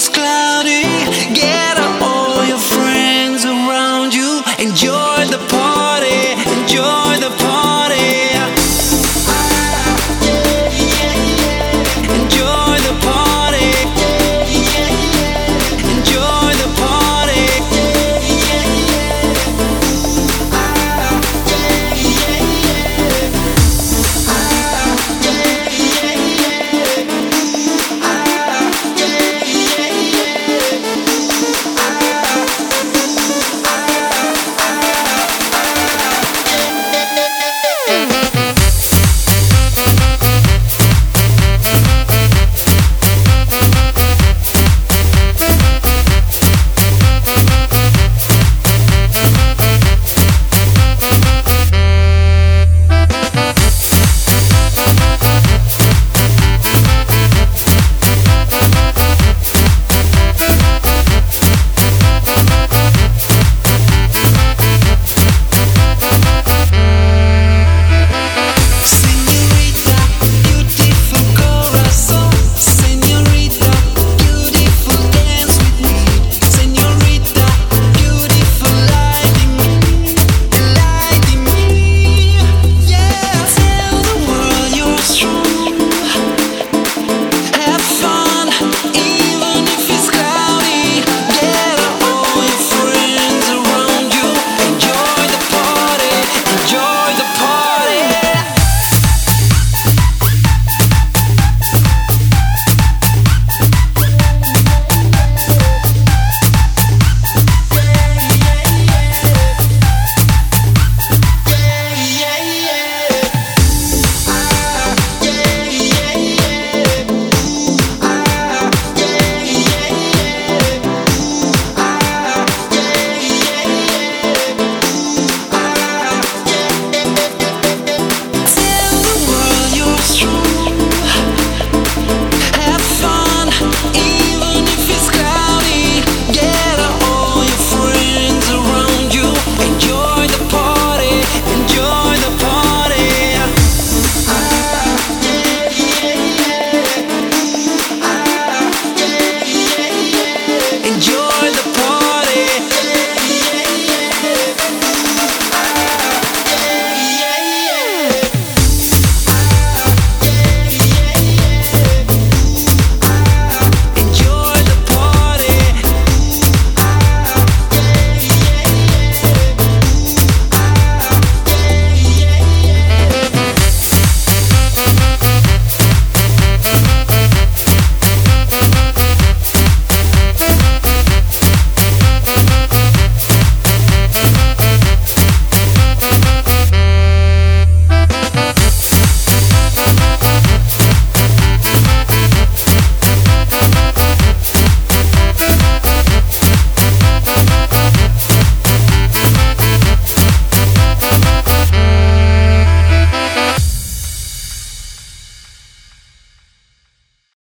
these clouds.